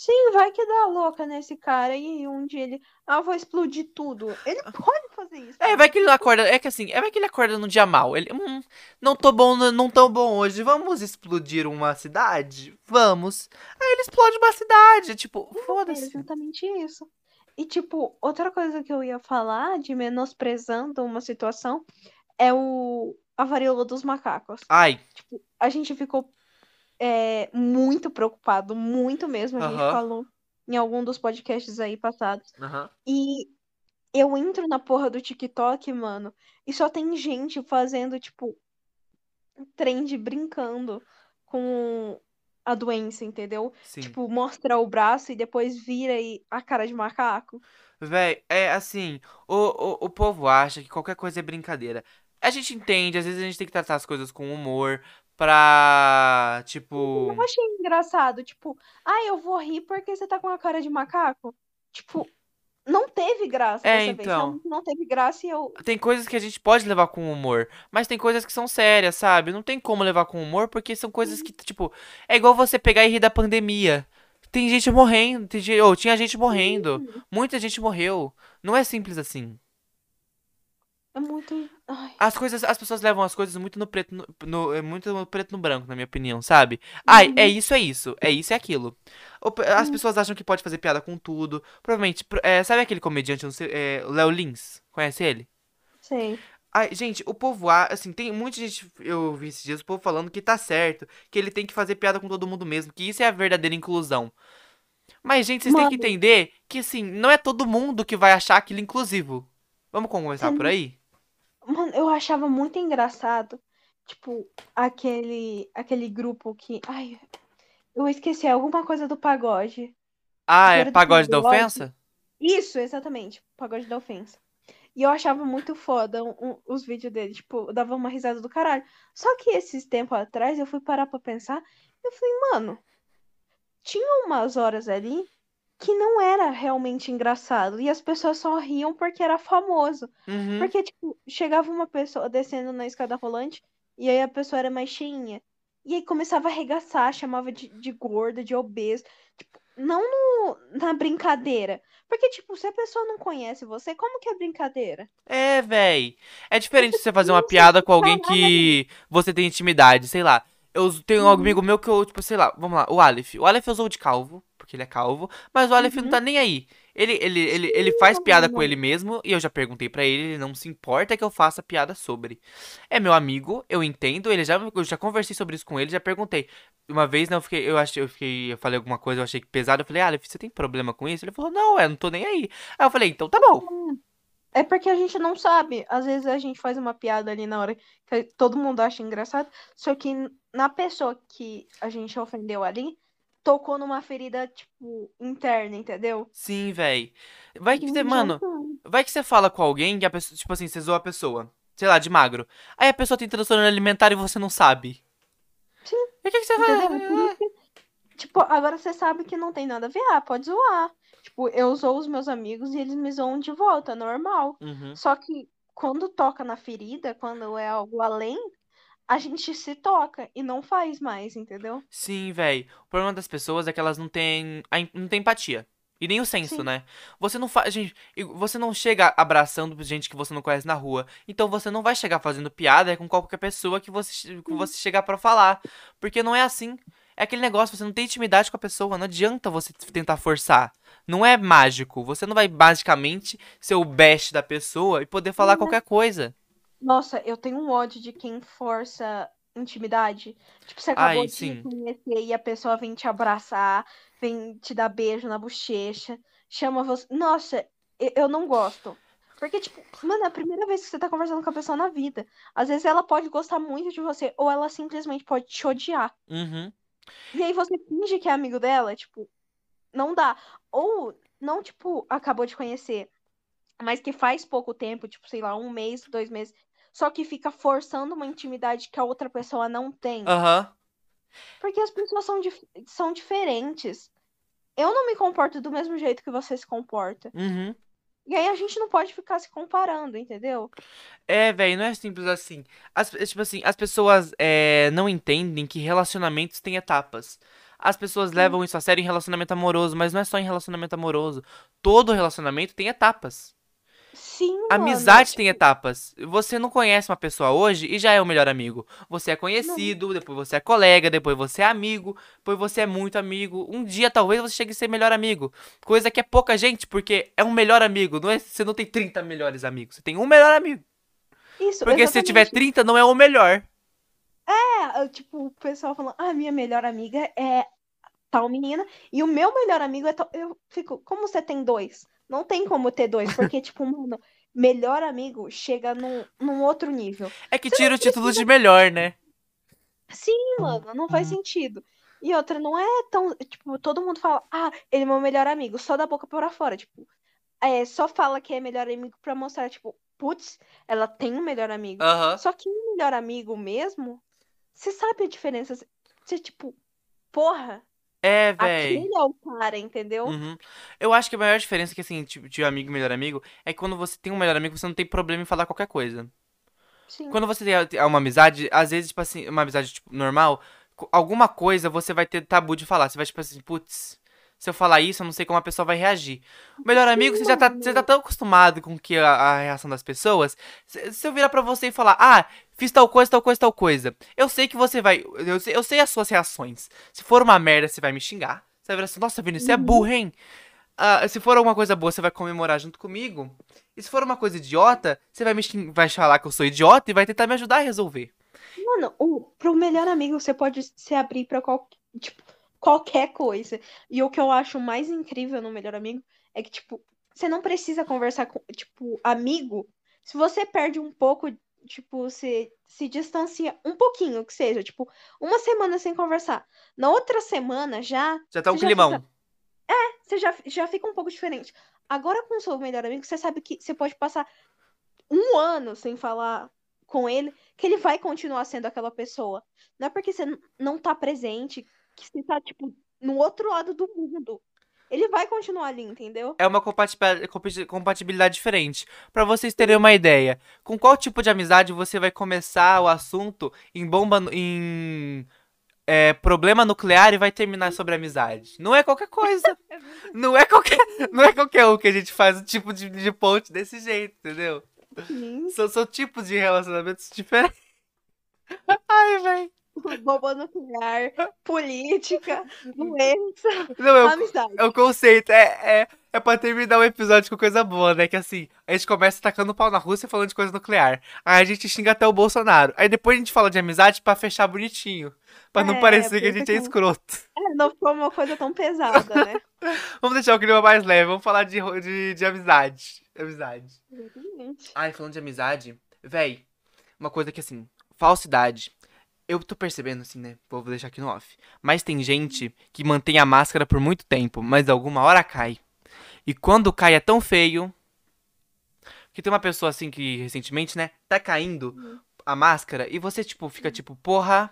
Sim, vai que dá louca nesse cara e um dia ele. Ah, vou explodir tudo. Ele pode fazer isso. É, vai que ele acorda. É que assim, é vai que ele acorda num dia mal. Ele, hum, não tô bom, não tô bom hoje. Vamos explodir uma cidade? Vamos. Aí ele explode uma cidade. Tipo, É foda-se. exatamente isso. E, tipo, outra coisa que eu ia falar de menosprezando uma situação é o a varíola dos macacos. Ai, Tipo, a gente ficou é, muito preocupado, muito mesmo. A gente Aham. falou em algum dos podcasts aí passados. aham. E eu entro na porra do TikTok, mano, e só tem gente fazendo, tipo, trend brincando com a doença, entendeu? Sim. Tipo, mostra o braço e depois vira e a cara de macaco. Véi, é assim, o, o, o povo acha que qualquer coisa é brincadeira. A gente entende, às vezes a gente tem que tratar as coisas com humor pra, tipo. Eu achei engraçado, tipo, ah, eu vou rir porque você tá com a cara de macaco. Tipo, não teve graça É, dessa vez. então. Realmente não teve graça e eu. Tem coisas que a gente pode levar com humor, mas tem coisas que são sérias, sabe? Não tem como levar com humor porque são coisas que, tipo, é igual você pegar e rir da pandemia. Tem gente morrendo, tem gente, tinha gente morrendo, muita gente morreu. Não é simples assim. É muito. Ai. As coisas, as pessoas levam as coisas muito no preto, no, no- é muito no preto no branco, na minha opinião, sabe? Ai, é isso, é isso, é isso, é aquilo. O pe- As pessoas acham que pode fazer piada com tudo. Provavelmente, pro- é, sabe aquele comediante, não sei, é, Léo Lins? Conhece ele? Sei. Ai, gente, o povo, assim, tem muita gente, eu vi esses dias, o povo falando que tá certo, que ele tem que fazer piada com todo mundo mesmo, que isso é a verdadeira inclusão. Mas, gente, vocês têm que Mano. entender que, assim, não é todo mundo que vai achar aquilo inclusivo. Vamos começar Sim. por aí? Mano, eu achava muito engraçado. Tipo, aquele, aquele grupo que. Ai, eu esqueci alguma coisa do pagode. Ah, é pagode da ofensa? Isso, exatamente. Pagode da ofensa. E eu achava muito foda um- um- os vídeos dele. Tipo, eu dava uma risada do caralho. Só que esses tempos atrás eu fui parar pra pensar. Eu falei, mano, tinha umas horas ali que não era realmente engraçado. E as pessoas só riam porque era famoso. Uhum. Porque, tipo, chegava uma pessoa descendo na escada rolante e aí a pessoa era mais cheinha. E aí começava a arregaçar, chamava de, de gorda, de obesa. Tipo, não no- na brincadeira. Porque, tipo, se a pessoa não conhece você, como que é brincadeira? É, véi. É diferente você fazer uma piada com alguém que você tem intimidade, sei lá. Eu tenho um Uhum. amigo meu que eu, tipo, sei lá, vamos lá, o Aleph. O Aleph usou de calvo, porque ele é calvo, mas o Aleph não Uhum. tá nem aí. Ele, ele, ele, ele faz piada com ele mesmo, e eu já perguntei pra ele, ele não se importa que eu faça piada sobre. É meu amigo, eu entendo, ele já, eu já conversei sobre isso com ele, já perguntei. Uma vez, né, eu fiquei, eu achei, eu fiquei, eu falei alguma coisa, eu achei que pesado, eu falei, Aleph, você tem problema com isso? Ele falou, não, eu não tô nem aí. Aí eu falei, então tá bom. É porque a gente não sabe. Às vezes a gente faz uma piada ali na hora que todo mundo acha engraçado, só que na pessoa que a gente ofendeu ali, tocou numa ferida, tipo, interna, entendeu? Sim, véi. Vai que Não você, mano, vai que você fala com alguém que a pessoa, tipo assim, você zoa a pessoa, sei lá, de magro. Aí a pessoa tem transtorno alimentar e você não sabe. Sim. E o que, que você vai. Que, tipo, agora você sabe que não tem nada a ver. Ah, pode zoar. Tipo, eu zoo os meus amigos e eles me zoam de volta, normal. Uhum. Só que quando toca na ferida, quando é algo além, a gente se toca e não faz mais, entendeu? Sim, véi. O problema das pessoas é que elas não têm, não têm empatia. E nem o senso, Sim. né? Você não faz, gente, você não chega abraçando gente que você não conhece na rua. Então você não vai chegar fazendo piada com qualquer pessoa que você, que você chegar pra falar, porque não é assim. É aquele negócio, você não tem intimidade com a pessoa, não adianta você tentar forçar. Não é mágico, você não vai magicamente ser o best da pessoa e poder falar Uhum. qualquer coisa. Nossa, eu tenho um ódio de quem força intimidade. Tipo, você acabou Ai, de sim. conhecer e a pessoa vem te abraçar, vem te dar beijo na bochecha, chama você. Nossa, eu, não gosto. Porque, tipo, mano, é a primeira vez que você tá conversando com a pessoa na vida. Às vezes ela pode gostar muito de você, ou ela simplesmente pode te odiar. Uhum. E aí você finge que é amigo dela, tipo, não dá. Ou não, tipo, acabou de conhecer, mas que faz pouco tempo, tipo, sei lá, um mês, dois meses, só que fica forçando uma intimidade que a outra pessoa não tem. Aham. Porque as pessoas são, dif- são diferentes. Eu não me comporto do mesmo jeito que você se comporta. Uhum. E aí a gente não pode ficar se comparando, entendeu? É, velho, não é simples assim. As, é, tipo assim, as pessoas é, não entendem que relacionamentos têm etapas. As pessoas levam isso a sério em relacionamento amoroso, mas não é só em relacionamento amoroso. Todo relacionamento tem etapas. Sim, mano. Amizade tem etapas. Você não conhece uma pessoa hoje e já é o melhor amigo. Você é conhecido, depois você é colega, depois você é amigo, depois você é muito amigo. Um dia talvez você chegue a ser melhor amigo. Coisa que é pouca gente, porque é um melhor amigo. Não é, você não tem 30 melhores amigos. Você tem um melhor amigo. Isso, Porque se você tiver exatamente. 30, não é o melhor. É, tipo, o pessoal falando, ah, minha melhor amiga é tal menina, e o meu melhor amigo é tal. Eu fico, como você tem dois? Não tem como ter dois, porque, tipo, mano, melhor amigo chega num, num outro nível. É que Você tira o título de melhor, né? Sim, mano, não faz sentido. E outra, não é tão. Tipo, todo mundo fala, ah, ele é meu melhor amigo, só da boca pra fora. Tipo, é, só fala que é melhor amigo pra mostrar, tipo, putz, ela tem um melhor amigo. Só que um melhor amigo mesmo, você sabe a diferença. Você, tipo, porra, É, véi. aquele é o cara, entendeu? Uhum. Eu acho que a maior diferença que, assim, tipo, de amigo e melhor amigo é que quando você tem um melhor amigo, você não tem problema em falar qualquer coisa. Sim. Quando você tem uma amizade, às vezes, tipo assim, uma amizade, tipo, normal, alguma coisa você vai ter tabu de falar. Você vai, tipo assim, putz, se eu falar isso, eu não sei como a pessoa vai reagir. O melhor amigo, você já tá, você tá tão acostumado com que a, a reação das pessoas. Se, se eu virar pra você e falar, ah, fiz tal coisa, tal coisa, tal coisa. Eu sei que você vai. Eu sei, eu sei as suas reações. Se for uma merda, você vai me xingar. Você vai virar assim, nossa, Vinícius, você é Uhum. burro, hein? Ah, se for alguma coisa boa, você vai comemorar junto comigo. E se for uma coisa idiota, você vai me vai falar que eu sou idiota e vai tentar me ajudar a resolver. Mano, o, pro melhor amigo você pode se abrir pra qual, tipo, qualquer coisa. E o que eu acho mais incrível no melhor amigo é que, tipo, você não precisa conversar com, tipo, amigo. Se você perde um pouco, tipo, você se distancia um pouquinho, que seja, tipo, uma semana sem conversar. Na outra semana já, Já tá um climão. fica- você já, já fica um pouco diferente. Agora com o seu melhor amigo, você sabe que você pode passar um ano sem falar com ele, que ele vai continuar sendo aquela pessoa. Não é porque você não tá presente, que você tá, tipo, no outro lado do mundo. Ele vai continuar ali, entendeu? É uma compatibil- compati- compatibilidade diferente. Pra vocês terem uma ideia, com qual tipo de amizade você vai começar o assunto em bomba em é, problema nuclear e vai terminar sobre amizade? Não é qualquer coisa. Não é qualquer, não é qualquer um que a gente faz o tipo de, de ponte desse jeito, entendeu? São, são tipos de relacionamentos diferentes. Ai, velho. Bomba nuclear, política, doença, Não, eu, amizade. É o conceito, é, é, é pra terminar o episódio com coisa boa, né? Que assim, a gente começa tacando pau na Rússia falando de coisa nuclear. Aí a gente xinga até o Bolsonaro. Aí depois a gente fala de amizade pra fechar bonitinho. Pra não É, parecer que a gente é não- escroto. É, não ficou uma coisa tão pesada, né? Vamos deixar o clima mais leve, vamos falar de, de, de amizade. Amizade. Exatamente. Ai, falando de amizade, véi, uma coisa que assim, falsidade. Eu tô percebendo assim, né? Vou deixar aqui no off. Mas tem gente que mantém a máscara por muito tempo, mas alguma hora cai. E quando cai é tão feio. Que tem uma pessoa assim que recentemente, né, tá caindo a máscara e você tipo fica tipo, porra,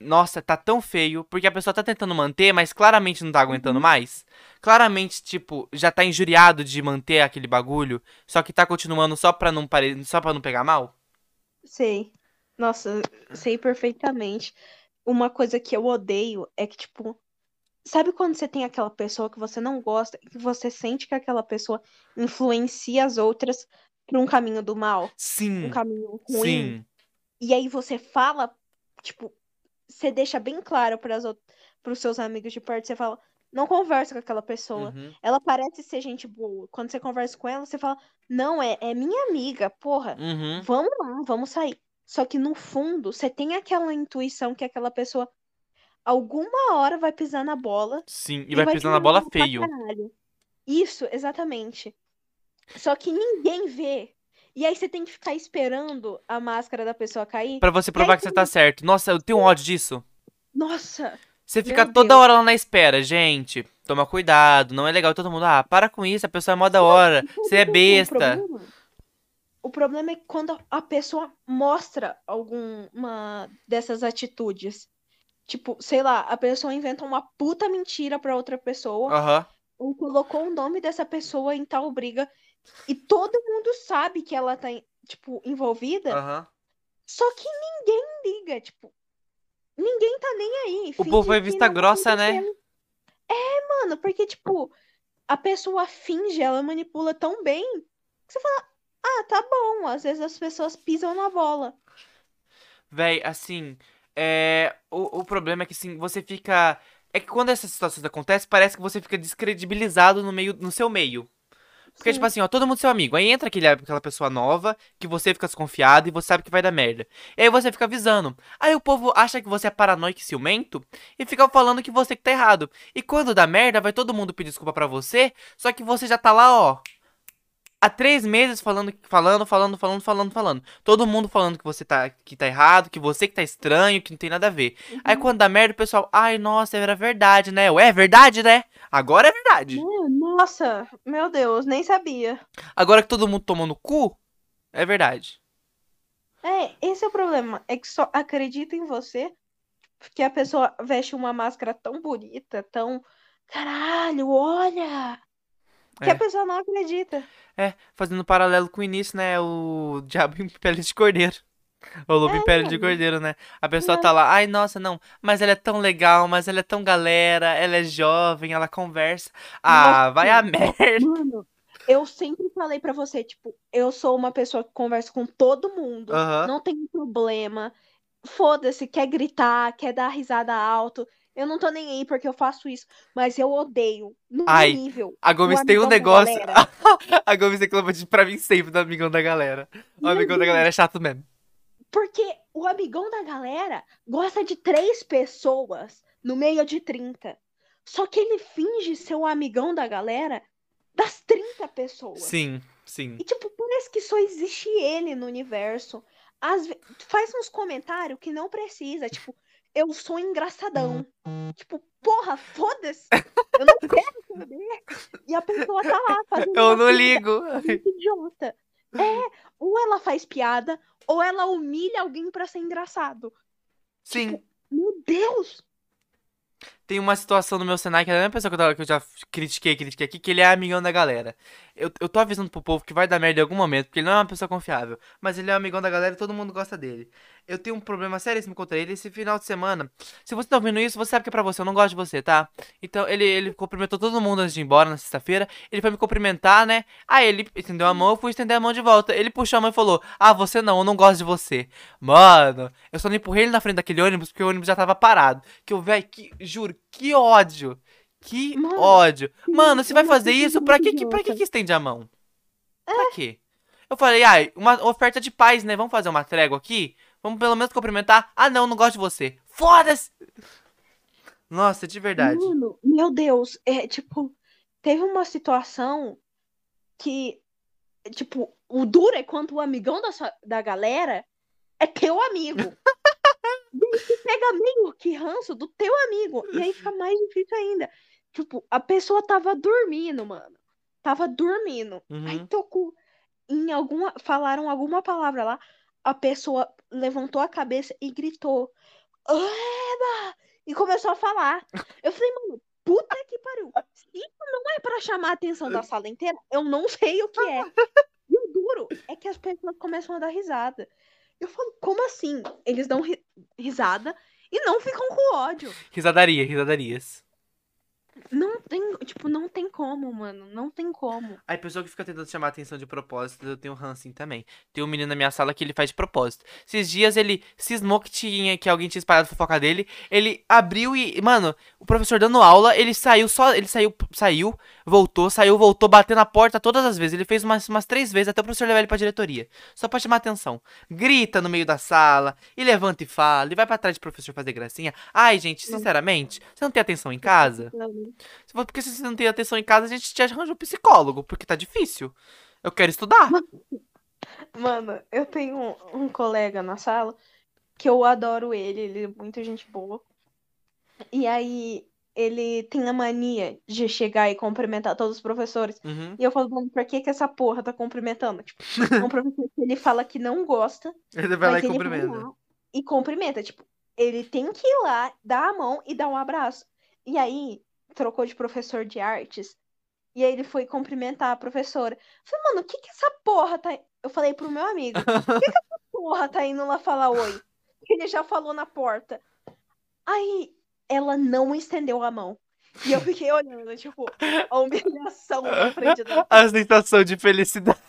nossa, tá tão feio, porque a pessoa tá tentando manter, mas claramente não tá aguentando mais. Claramente, tipo, já tá injuriado de manter aquele bagulho, só que tá continuando só pra não pare... só para não pegar mal. Sei. Nossa, sei perfeitamente. Uma coisa que eu odeio é que, tipo, sabe quando você tem aquela pessoa que você não gosta, e que você sente que aquela pessoa influencia as outras pra um caminho do mal, um Sim. caminho ruim? Sim. E aí você fala, tipo, você deixa bem claro para os seus amigos de perto, você fala, não conversa com aquela pessoa. Uhum. Ela parece ser gente boa. Quando você conversa com ela, você fala, não, é, é minha amiga, porra. Uhum. Vamos lá, vamos sair. Só que no fundo, você tem aquela intuição que aquela pessoa alguma hora vai pisar na bola Sim. E vai vai pisando na bola feio. Isso, exatamente. Só que ninguém vê. E aí você tem que ficar esperando a máscara da pessoa cair. Pra você provar que você tá certo. Nossa, eu tenho ódio disso. Nossa, Você fica toda Deus. hora lá na espera, gente. Toma cuidado, não é legal todo mundo. Ah, para com isso, a pessoa é mó da hora. Você é besta. problema, o problema é quando a pessoa mostra alguma dessas atitudes. Tipo, sei lá, a pessoa inventa uma puta mentira pra outra pessoa. Aham. ou colocou o nome dessa pessoa em tal briga e todo mundo sabe que ela tá, tipo, envolvida, Aham. só que ninguém liga, tipo, ninguém tá nem aí. O povo é vista grossa, né? aconteceu. É, mano, porque, tipo, a pessoa finge, ela manipula tão bem que você fala, ah, tá bom, às vezes as pessoas pisam na bola. Véi, assim, é. O, o problema é que, assim, você fica. É que quando essas situações acontecem, parece que você fica descredibilizado no meio, no seu meio. Porque, Sim. tipo assim, ó, todo mundo seu amigo. Aí entra aquele, aquela pessoa nova, que você fica desconfiado e você sabe que vai dar merda. E aí você fica avisando. Aí o povo acha que você é paranoico e ciumento e fica falando que você que tá errado. E quando dá merda, vai todo mundo pedir desculpa pra você, só que você já tá lá, ó. Há três meses falando, falando, falando, falando, falando, falando. Todo mundo falando que você tá, que tá errado, que você que tá estranho, que não tem nada a ver. Uhum. Aí quando dá merda, o pessoal, ai, nossa, era verdade, né? Ué, é verdade, né? Agora é verdade. Nossa, meu Deus, nem sabia. Agora que todo mundo tomou no cu, é verdade. É, esse é o problema. É que só acredita em você porque a pessoa veste uma máscara tão bonita, tão. Caralho, olha! Que É. a pessoa não acredita. É, fazendo paralelo com o início, né? O diabo em pele de cordeiro. O lobo em É, pele de mano. cordeiro, né? A pessoa É. tá lá, ai, nossa, não, mas ela é tão legal, mas ela é tão galera, ela é jovem, ela conversa. Ah, Nossa. vai a merda. Mano, eu sempre falei pra você, tipo, eu sou uma pessoa que conversa com todo mundo, não tem problema. Foda-se, quer gritar, quer dar risada alto. Eu não tô nem aí porque eu faço isso, mas eu odeio, no Ai, nível, A Gomes tem um da negócio. a Gomes reclama de, pra mim sempre do amigão da galera. O Meu amigão da Deus. galera é chato mesmo. Porque o amigão da galera gosta de três pessoas no meio de 30. Só que ele finge ser o amigão da galera das 30 pessoas. Sim, sim. E, tipo, parece que só existe ele no universo. Às ve- Faz uns comentários que não precisa. Tipo, eu sou engraçadão. Tipo, porra, foda-se. Eu não quero saber. E a pessoa tá lá fazendo Eu não ligo. idiota. É, ou ela faz piada, ou ela humilha alguém pra ser engraçado. Sim. Meu Deus! Tem uma situação no meu Senai que é a mesma pessoa que eu, tava- que eu já critiquei, critiquei aqui, que ele é amigão da galera. Eu, eu tô avisando pro povo que vai dar merda em algum momento, porque ele não é uma pessoa confiável. Mas ele é um amigão da galera e todo mundo gosta dele. Eu tenho um problema seríssimo contra ele esse final de semana. Se você tá ouvindo isso, você sabe que é pra você, eu não gosto de você, tá? Então ele, ele cumprimentou todo mundo antes de ir embora na sexta-feira. Ele foi me cumprimentar, né? Aí ele estendeu a mão, eu fui estender a mão de volta. Ele puxou a mão e falou: Ah, você não, eu não gosto de você. Mano, eu só não empurrei ele na frente daquele ônibus porque o ônibus já tava parado. Que eu, velho, que, juro, que ódio. Que Mano, ódio. Mano, você vai fazer isso? Pra que, que, pra que que estende a mão? Pra quê? Eu falei, ai, uma oferta de paz, né? Vamos fazer uma trégua aqui? Vamos pelo menos cumprimentar? Ah, não, não gosto de você. Foda-se! Nossa, de verdade. Mano, meu Deus, é tipo, teve uma situação que, tipo, o duro é quando o amigão da, sua- da galera é teu amigo. E aí você pega meio que ranço do teu amigo. E aí fica mais difícil ainda. Tipo, a pessoa tava dormindo, mano. Tava dormindo. Aí Uhum. tocou em alguma. Falaram alguma palavra lá. A pessoa levantou a cabeça e gritou. Eba! E começou a falar. Eu falei, mano, puta que pariu. Se isso não é pra chamar a atenção da sala inteira, eu não sei o que é. E o duro é que as pessoas começam a dar risada. Eu falo, como assim? Eles dão ri- risada e não ficam com ódio. Risadaria, risadarias. Não tem, tipo, não tem como, mano. Não tem como. Aí, pessoa que fica tentando chamar atenção de propósito, eu tenho rancinho também. Tem um menino na minha sala que ele faz de propósito. Esses dias ele cismou que, tinha, que alguém tinha espalhado fofoca dele. Ele abriu e. Mano, o professor dando aula, ele saiu só. Ele saiu, saiu, voltou, saiu, voltou, bateu na porta todas as vezes. Ele fez umas, umas três vezes até o professor levar ele pra diretoria. Só pra chamar atenção. Grita no meio da sala, e levanta e fala, e vai pra trás do professor fazer gracinha. Ai, gente, sinceramente, você não tem atenção em casa? Se for porque se você não tem atenção em casa, a gente te arranja um psicólogo, porque tá difícil. Eu quero estudar. Mano, eu tenho um, um colega na sala que eu adoro ele, ele é muito gente boa. E aí ele tem a mania de chegar e cumprimentar todos os professores. Uhum. E eu falo, mano, por que que essa porra tá cumprimentando? Tipo, é um professor que ele fala que não gosta, Ele vai lá e cumprimenta. lá e cumprimenta. Tipo, ele tem que ir lá, dar a mão e dar um abraço. E aí, trocou de professor de artes. E aí ele foi cumprimentar a professora. Eu falei, mano, o que que essa porra tá. Eu falei pro meu amigo, o que que essa porra tá indo lá falar oi? Ele já falou na porta. Aí ela não estendeu a mão. E eu fiquei olhando, tipo, a humilhação na frente da. A sensação de felicidade.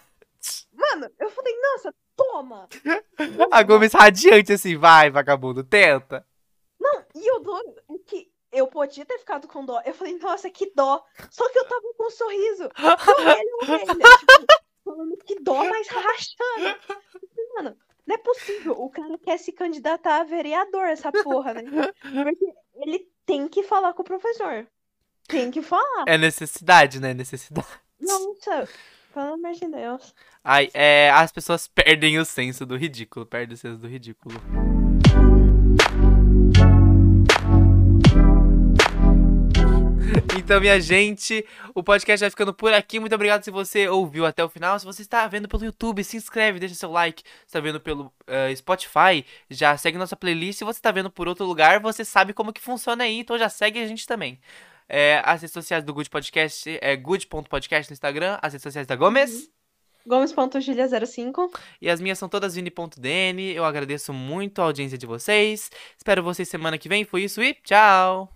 Mano, eu falei, nossa, toma! A Gomes radiante assim, vai, vagabundo, tenta. Não, e o duro é que eu podia ter ficado com dó. Eu falei, nossa, que dó. Só que eu tava com um sorriso. Orelha, orelha. Tipo, falando que dó, mas rachando. Mano, não é possível. O cara quer se candidatar a vereador, essa porra, né? Porque ele tem que falar com o professor. Tem que falar. É necessidade, né? Necessidade. Nossa, Pelo amor de Deus. Ai, é, as pessoas perdem o senso do ridículo, perdem o senso do ridículo. Então, minha gente, o podcast vai ficando por aqui. Muito obrigado se você ouviu até o final. Se você está vendo pelo YouTube, se inscreve, deixa seu like. Se está vendo pelo uh, Spotify, já segue nossa playlist. Se você está vendo por outro lugar, você sabe como que funciona aí, então já segue a gente também. É, as redes sociais do Good Podcast é good.podcast no Instagram, as redes sociais da Gomes. Uhum. Gomes.julia05. E as minhas são todas vini.dn. Eu agradeço muito a audiência de vocês. Espero vocês semana que vem. Foi isso e tchau!